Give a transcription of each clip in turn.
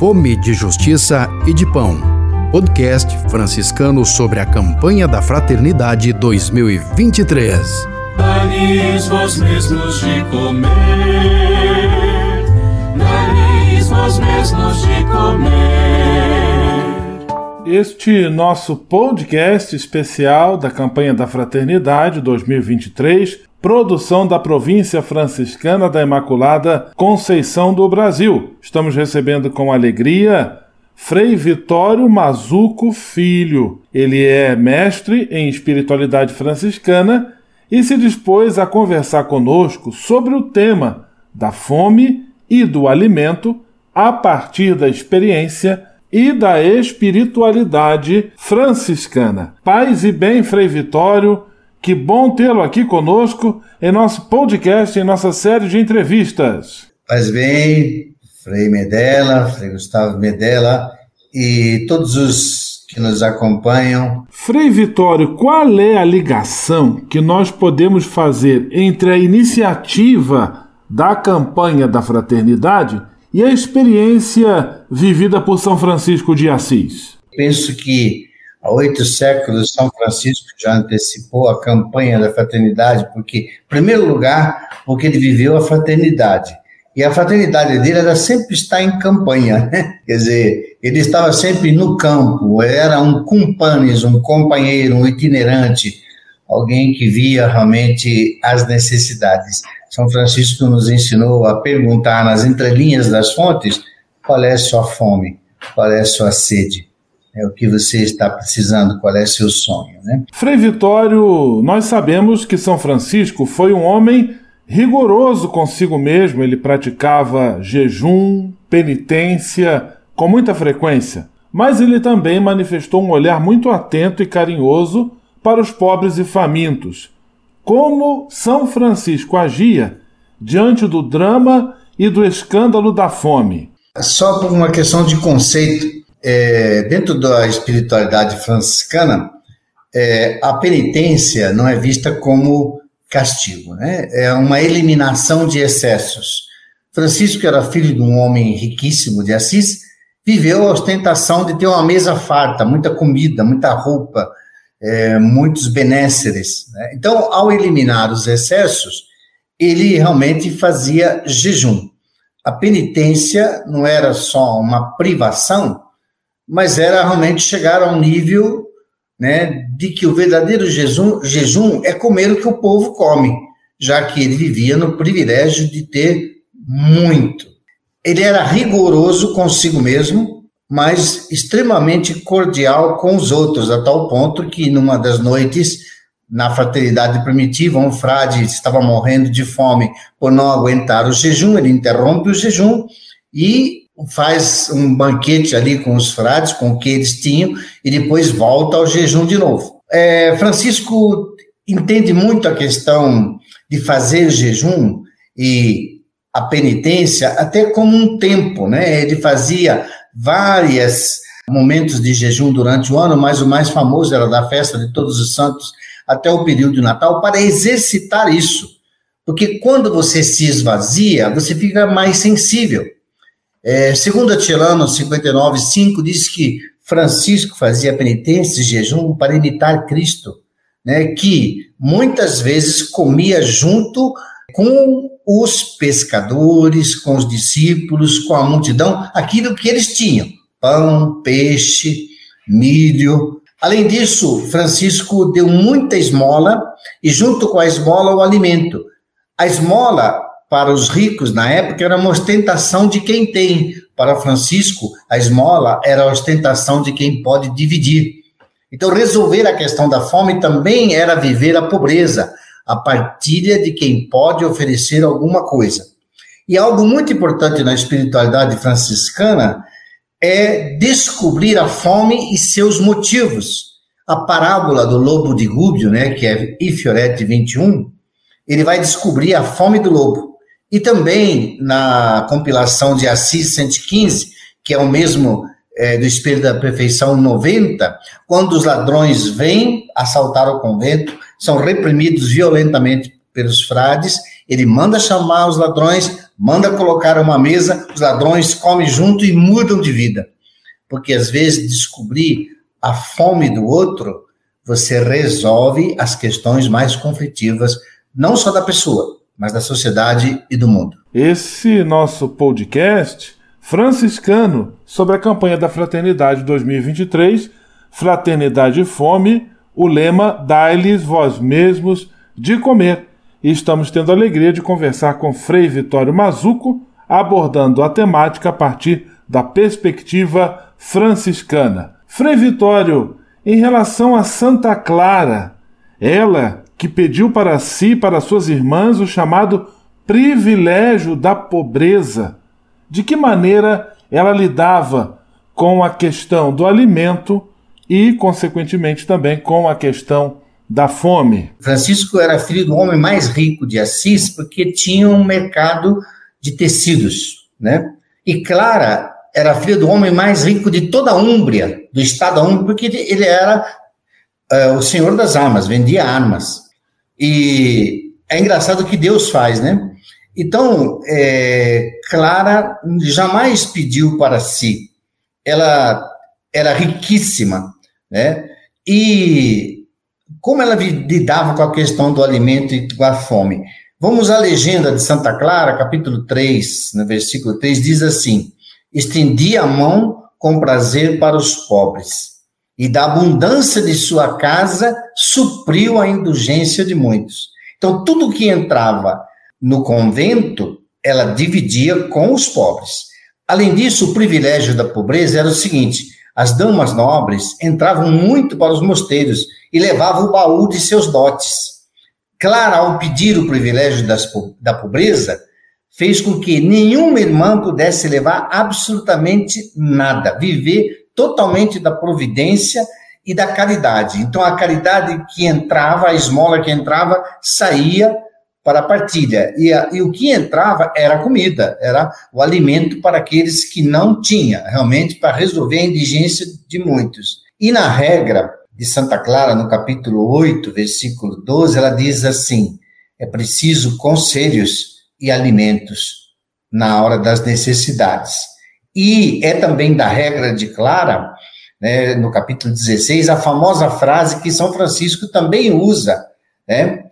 Fome de Justiça e de Pão. Podcast franciscano sobre a campanha da Fraternidade 2023. Dai-lhes vós mesmos de comer, dai-lhes vós mesmos de comer. Este nosso podcast especial da campanha da Fraternidade 2023 produção da província franciscana da Imaculada Conceição do Brasil. Estamos recebendo com alegria Frei Vitório Mazuco Filho. Ele é mestre em espiritualidade franciscana e se dispôs a conversar conosco sobre o tema da fome e do alimento a partir da experiência e da espiritualidade franciscana. Paz e bem, Frei Vitório, que bom tê-lo aqui conosco em nosso podcast, em nossa série de entrevistas. Faz bem, Frei Medela, Frei Gustavo Medela e todos os que nos acompanham. Frei Vitório, qual é a ligação que nós podemos fazer entre a iniciativa da campanha da fraternidade e a experiência vivida por São Francisco de Assis? Penso que há oito séculos, São Francisco já antecipou a campanha da fraternidade, porque, em primeiro lugar, porque ele viveu a fraternidade. E a fraternidade dele era sempre estar em campanha, né? quer dizer, ele estava sempre no campo, era um cumpanes, um companheiro, um itinerante, alguém que via realmente as necessidades. São Francisco nos ensinou a perguntar nas entrelinhas das fontes qual é a sua fome, qual é a sua sede é o que você está precisando, qual é seu sonho, né? Frei Vitório, nós sabemos que São Francisco foi um homem rigoroso consigo mesmo, ele praticava jejum, penitência com muita frequência, mas ele também manifestou um olhar muito atento e carinhoso para os pobres e famintos. Como São Francisco agia diante do drama e do escândalo da fome? Só por uma questão de conceito, é, dentro da espiritualidade franciscana, é, a penitência não é vista como castigo, né? é uma eliminação de excessos. Francisco era filho de um homem riquíssimo de Assis, viveu a ostentação de ter uma mesa farta, muita comida, muita roupa, é, muitos benéceres. Né? Então, ao eliminar os excessos, ele realmente fazia jejum. A penitência não era só uma privação, mas era realmente chegar a um nível né, de que o verdadeiro jejum, jejum é comer o que o povo come, já que ele vivia no privilégio de ter muito. Ele era rigoroso consigo mesmo, mas extremamente cordial com os outros, a tal ponto que numa das noites, na fraternidade primitiva, um frade estava morrendo de fome por não aguentar o jejum, ele interrompe o jejum e faz um banquete ali com os frades, com o que eles tinham, e depois volta ao jejum de novo. É, Francisco entende muito a questão de fazer jejum e a penitência até como um tempo, né? Ele fazia vários momentos de jejum durante o ano, mas o mais famoso era da festa de Todos os Santos até o período de Natal para exercitar isso. Porque quando você se esvazia, você fica mais sensível. É, segundo Atilano 59,5, diz que Francisco fazia penitência e jejum para imitar Cristo, né, que muitas vezes comia junto com os pescadores, com os discípulos, com a multidão, aquilo que eles tinham: pão, peixe, milho. Além disso, Francisco deu muita esmola e, junto com a esmola, o alimento. A esmola para os ricos na época era uma ostentação de quem tem. Para Francisco, a esmola era a ostentação de quem pode dividir. Então, resolver a questão da fome também era viver a pobreza, a partilha de quem pode oferecer alguma coisa. E algo muito importante na espiritualidade franciscana é descobrir a fome e seus motivos. A parábola do lobo de Gúbio, né, que é Ifiorete 21, ele vai descobrir a fome do lobo. E também na compilação de Assis 115, que é o mesmo é, do Espírito da Perfeição 90, quando os ladrões vêm assaltar o convento, são reprimidos violentamente pelos frades, ele manda chamar os ladrões, manda colocar uma mesa, os ladrões comem junto e mudam de vida. Porque às vezes descobrir a fome do outro, você resolve as questões mais conflitivas, não só da pessoa, mas da sociedade e do mundo. Esse nosso podcast franciscano sobre a campanha da Fraternidade 2023, Fraternidade e Fome, o lema Dai-lhes vós mesmos de comer. E estamos tendo a alegria de conversar com Frei Vitório Mazuco, abordando a temática a partir da perspectiva franciscana. Frei Vitório, em relação a Santa Clara, ela que pediu para si e para suas irmãs o chamado privilégio da pobreza. De que maneira ela lidava com a questão do alimento e, consequentemente, também com a questão da fome? Francisco era filho do homem mais rico de Assis porque tinha um mercado de tecidos, né? E Clara era filha do homem mais rico de toda a Úmbria, do estado da Úmbria, porque ele era uh, o senhor das armas, vendia armas. E é engraçado o que Deus faz, né? Então, é, Clara jamais pediu para si. Ela era riquíssima, né? E como ela lidava com a questão do alimento e com a fome? Vamos à legenda de Santa Clara, capítulo 3, no versículo 3, diz assim: Estendia a mão com prazer para os pobres e da abundância de sua casa supriu a indulgência de muitos. Então, tudo que entrava no convento, ela dividia com os pobres. Além disso, o privilégio da pobreza era o seguinte: as damas nobres entravam muito para os mosteiros e levavam o baú de seus dotes. Clara, ao pedir o privilégio das, da pobreza, fez com que nenhuma irmã pudesse levar absolutamente nada, viver totalmente da providência e da caridade. Então, a caridade que entrava, a esmola que entrava, saía para a partilha. E, a, e o que entrava era comida, era o alimento para aqueles que não tinham, realmente para resolver a indigência de muitos. E na regra de Santa Clara, no capítulo 8, versículo 12, ela diz assim: é preciso conselhos e alimentos na hora das necessidades. E é também da regra de Clara, né, no capítulo 16, a famosa frase que São Francisco também usa, né?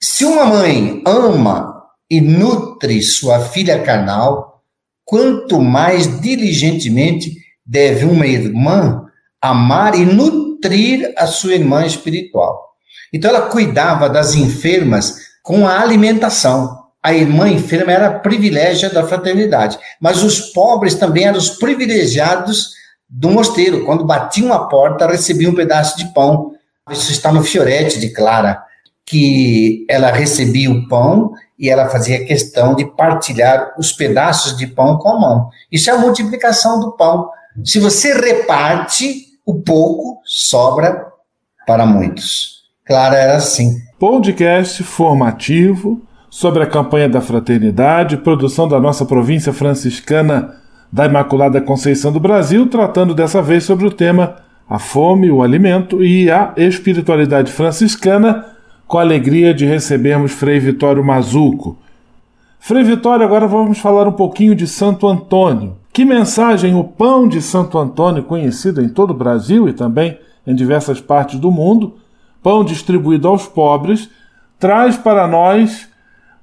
Se uma mãe ama e nutre sua filha carnal, quanto mais diligentemente deve uma irmã amar e nutrir a sua irmã espiritual. Então ela cuidava das enfermas com a alimentação a irmã enferma era privilégio da fraternidade, mas os pobres também eram os privilegiados do mosteiro. Quando batiam a porta, recebiam um pedaço de pão. Isso está no Fiorete de Clara, que ela recebia o pão e ela fazia questão de partilhar os pedaços de pão com a mão. Isso é a multiplicação do pão. Se você reparte o pouco, sobra para muitos. Clara era assim. Podcast formativo sobre a campanha da fraternidade, produção da nossa província franciscana da Imaculada Conceição do Brasil, tratando dessa vez sobre o tema a fome, o alimento e a espiritualidade franciscana, com a alegria de recebermos Frei Vitório Mazuco. Frei Vitório, agora vamos falar um pouquinho de Santo Antônio. Que mensagem o pão de Santo Antônio, conhecido em todo o Brasil e também em diversas partes do mundo, pão distribuído aos pobres, traz para nós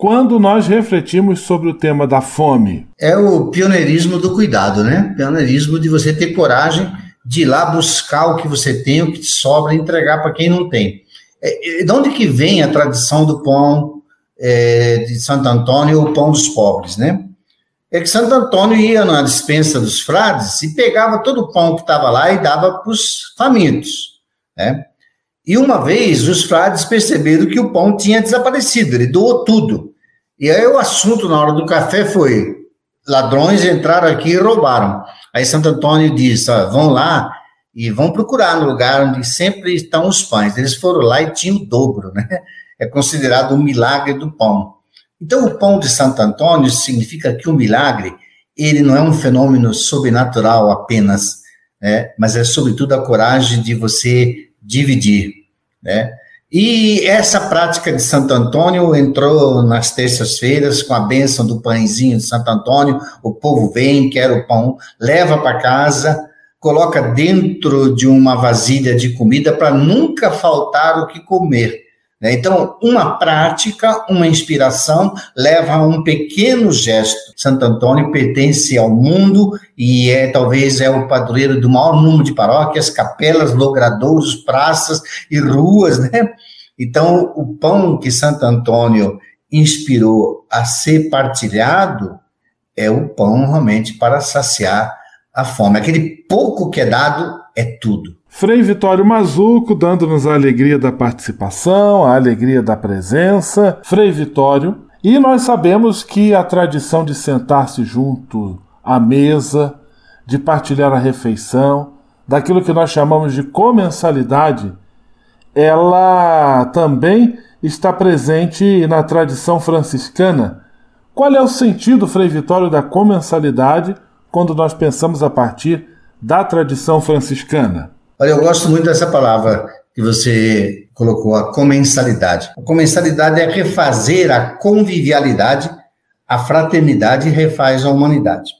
quando nós refletimos sobre o tema da fome? É o pioneirismo do cuidado, né? Pioneirismo de você ter coragem de ir lá buscar o que você tem, o que te sobra e entregar para quem não tem. É, de onde que vem a tradição do pão é, de Santo Antônio, o pão dos pobres, né? É que Santo Antônio ia na dispensa dos frades e pegava todo o pão que estava lá e dava para os famintos, né? E uma vez os frades perceberam que o pão tinha desaparecido, ele doou tudo. E aí o assunto na hora do café foi: ladrões entraram aqui e roubaram. Aí Santo Antônio disse: vão lá e vão procurar no lugar onde sempre estão os pães. Eles foram lá e tinham o dobro, né? É considerado um milagre do pão. Então, o pão de Santo Antônio significa que o milagre ele não é um fenômeno sobrenatural apenas, né? mas é sobretudo a coragem de você dividir, né? E essa prática de Santo Antônio entrou nas terças-feiras com a bênção do pãezinho de Santo Antônio. O povo vem, quer o pão, leva para casa, coloca dentro de uma vasilha de comida para nunca faltar o que comer. Né? Então, uma prática, uma inspiração leva a um pequeno gesto. Santo Antônio pertence ao mundo e é talvez é o padroeiro do maior número de paróquias, capelas, logradouros, praças e ruas, né? Então, o pão que Santo Antônio inspirou a ser partilhado é o pão realmente para saciar a fome. Aquele pouco que é dado é tudo. Frei Vitório Mazuco, dando-nos a alegria da participação, a alegria da presença. Frei Vitório, e nós sabemos que a tradição de sentar-se junto à mesa, de partilhar a refeição, daquilo que nós chamamos de comensalidade, ela também está presente na tradição franciscana. Qual é o sentido, Frei Vitório, da comensalidade quando nós pensamos a partir da tradição franciscana? Olha, eu gosto muito dessa palavra que você colocou, a comensalidade. A comensalidade é refazer a convivialidade, a fraternidade refaz a humanidade.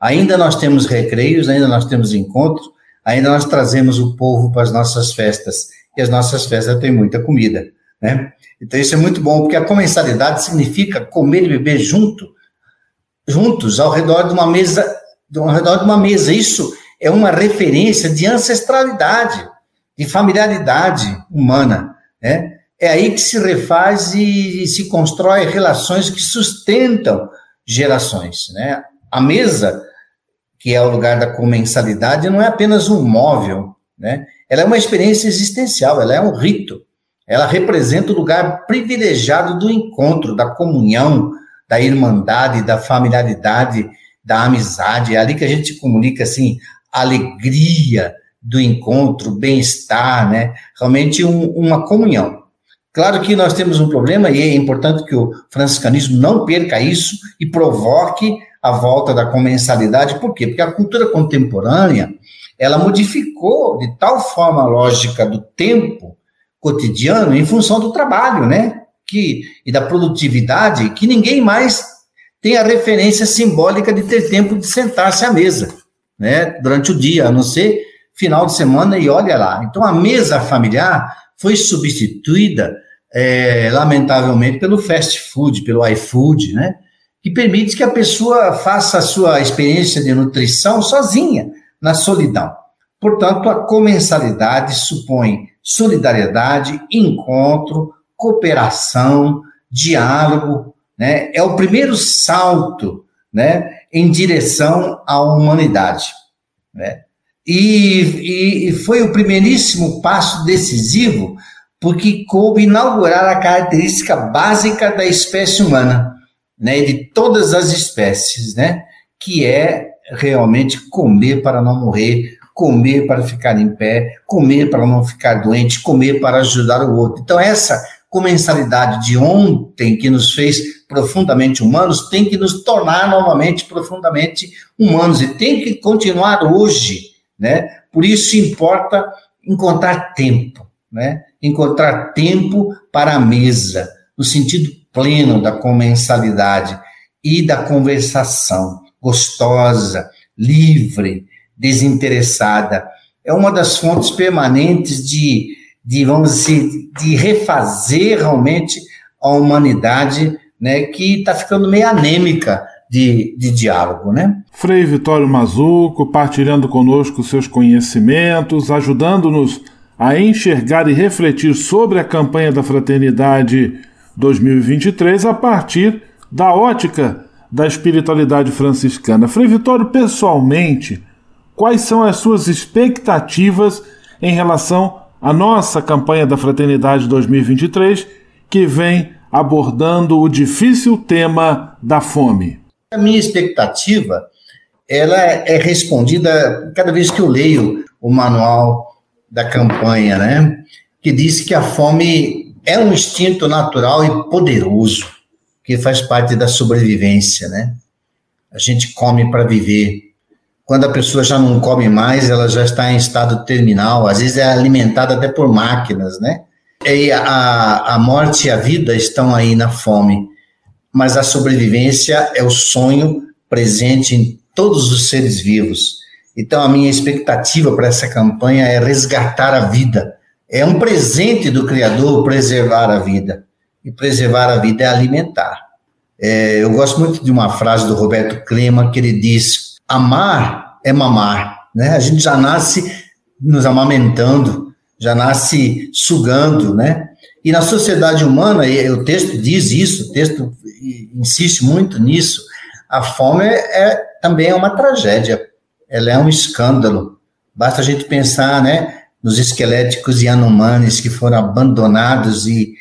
Ainda nós temos recreios, ainda nós temos encontros, ainda nós trazemos o povo para as nossas festas. E as nossas festas têm muita comida, né? Então isso é muito bom, porque a comensalidade significa comer e beber junto, juntos, ao redor de uma mesa, ao redor de uma mesa. Isso é uma referência de ancestralidade, de familiaridade humana. Né? É aí que se refaz e se constrói relações que sustentam gerações. Né? A mesa, que é o lugar da comensalidade, não é apenas um móvel, né? ela é uma experiência existencial, ela é um rito. Ela representa o lugar privilegiado do encontro, da comunhão, da irmandade, da familiaridade, da amizade. É ali que a gente comunica assim alegria do encontro, bem-estar, né? Realmente um, uma comunhão. Claro que nós temos um problema e é importante que o franciscanismo não perca isso e provoque a volta da comensalidade. Por quê? Porque a cultura contemporânea, ela modificou de tal forma a lógica do tempo cotidiano em função do trabalho, né? Que, e da produtividade, que ninguém mais tem a referência simbólica de ter tempo de sentar-se à mesa né, durante o dia, a não ser final de semana e olha lá. Então a mesa familiar foi substituída, é, lamentavelmente, pelo fast food, pelo iFood, né, que permite que a pessoa faça a sua experiência de nutrição sozinha, na solidão. Portanto, a comensalidade supõe solidariedade, encontro, cooperação, diálogo, né? É o primeiro salto, né? em direção à humanidade. Né? E, e, foi o primeiríssimo passo decisivo, porque coube inaugurar a característica básica da espécie humana, né, de todas as espécies, né, que é realmente comer para não morrer, comer para ficar em pé, comer para não ficar doente, comer para ajudar o outro. Então, essa comensalidade de ontem que nos fez profundamente humanos tem que nos tornar novamente profundamente humanos e tem que continuar hoje, né? Por isso importa encontrar tempo, né? Encontrar tempo para a mesa, no sentido pleno da comensalidade e da conversação gostosa, livre, desinteressada. É uma das fontes permanentes de, de vamos dizer, de refazer realmente a humanidade né, que está ficando meio anêmica de, de diálogo, né? Frei Vitório Mazuco, partilhando conosco seus conhecimentos, ajudando-nos a enxergar e refletir sobre a campanha da Fraternidade 2023 a partir da ótica da espiritualidade franciscana. Frei Vitório, pessoalmente, quais são as suas expectativas em relação à nossa campanha da Fraternidade 2023, que vem abordando o difícil tema da fome? A minha expectativa ela é respondida cada vez que eu leio o manual da campanha, né? Que diz que a fome é um instinto natural e poderoso que faz parte da sobrevivência, né? A gente come para viver. Quando a pessoa já não come mais, ela já está em estado terminal, às vezes é alimentada até por máquinas, né? E a, a morte e a vida estão aí na fome, mas a sobrevivência é o sonho presente em todos os seres vivos. Então, a minha expectativa para essa campanha é resgatar a vida. É um presente do Criador preservar a vida. E preservar a vida é alimentar. É, eu gosto muito de uma frase do Roberto Clema que ele diz: amar é mamar. Né? A gente já nasce nos amamentando, já nasce sugando, né? E na sociedade humana, e o texto diz isso, o texto insiste muito nisso, a fome é, é também é uma tragédia, ela é um escândalo. Basta a gente pensar, né, nos esqueléticos Yanomamis que foram abandonados e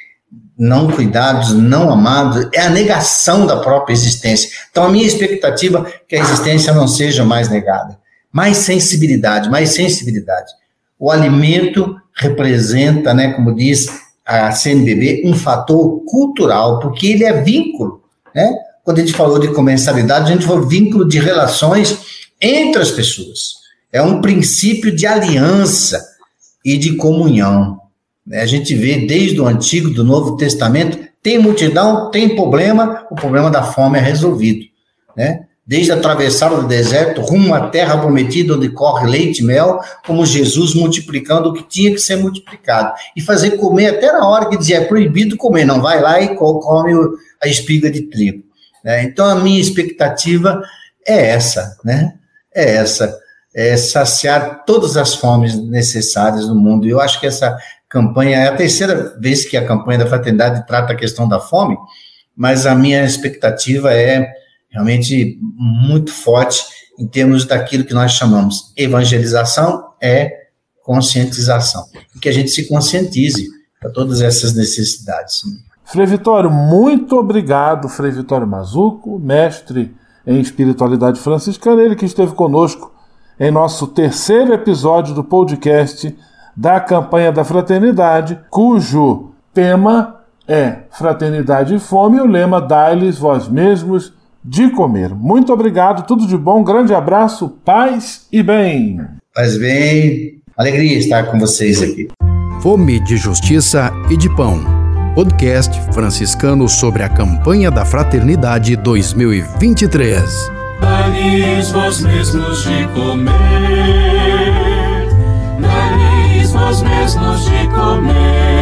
não cuidados, não amados, é a negação da própria existência. Então, a minha expectativa é que a existência não seja mais negada. Mais sensibilidade, mais sensibilidade. O alimento representa, né, como diz a CNBB, um fator cultural, porque ele é vínculo. Né? Quando a gente falou de comensalidade, a gente falou vínculo de relações entre as pessoas. É um princípio de aliança e de comunhão. Né? A gente vê desde o Antigo, do Novo Testamento, tem multidão, tem problema, o problema da fome é resolvido. Né? Desde atravessar o deserto rumo à terra prometida, onde corre leite e mel, como Jesus multiplicando o que tinha que ser multiplicado. E fazer comer até na hora que dizia é proibido comer, não vai lá e come a espiga de trigo. Né? Então a minha expectativa é essa, né? É essa, é saciar todas as fomes necessárias no mundo. Eu acho que essa campanha, é a terceira vez que a campanha da fraternidade trata a questão da fome, mas a minha expectativa é realmente muito forte em termos daquilo que nós chamamos evangelização é conscientização, e que a gente se conscientize para todas essas necessidades. Frei Vitório, muito obrigado, Frei Vitório Mazuco, mestre em espiritualidade franciscana, ele que esteve conosco em nosso terceiro episódio do podcast da campanha da fraternidade, cujo tema é Fraternidade e Fome, e o lema Dai-lhes vós mesmos de comer. Muito obrigado, tudo de bom, grande abraço, paz e bem. Paz bem, alegria estar com vocês aqui. Fome de Justiça e de Pão. Podcast franciscano sobre a campanha da Fraternidade 2023. Dai-lhes vós mesmos de comer vós mesmos de comer.